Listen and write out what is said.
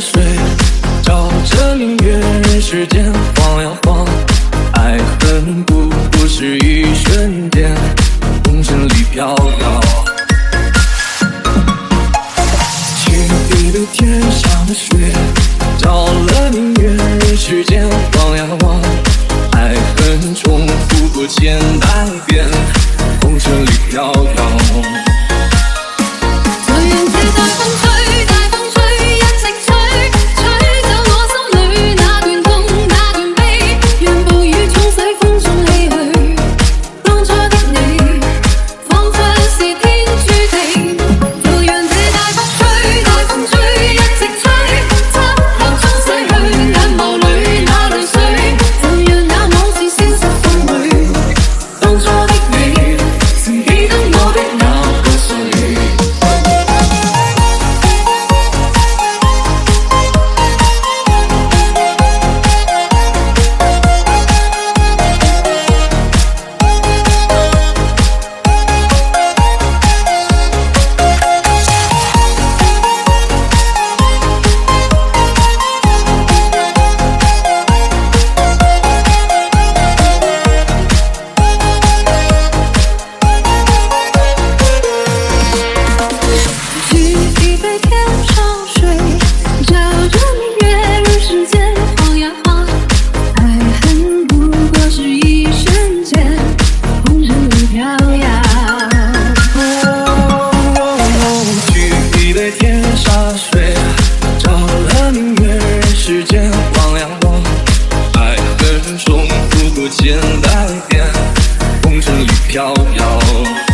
水，照着明月，人世间晃呀晃。爱恨不过是一瞬间，红尘里飘摇。情一杯天上的水，照了明月，人世间晃呀晃。爱恨重复过千百遍，红尘里飘摇。水照了明月人世间望呀望爱恨重复过千百遍红尘里飘摇。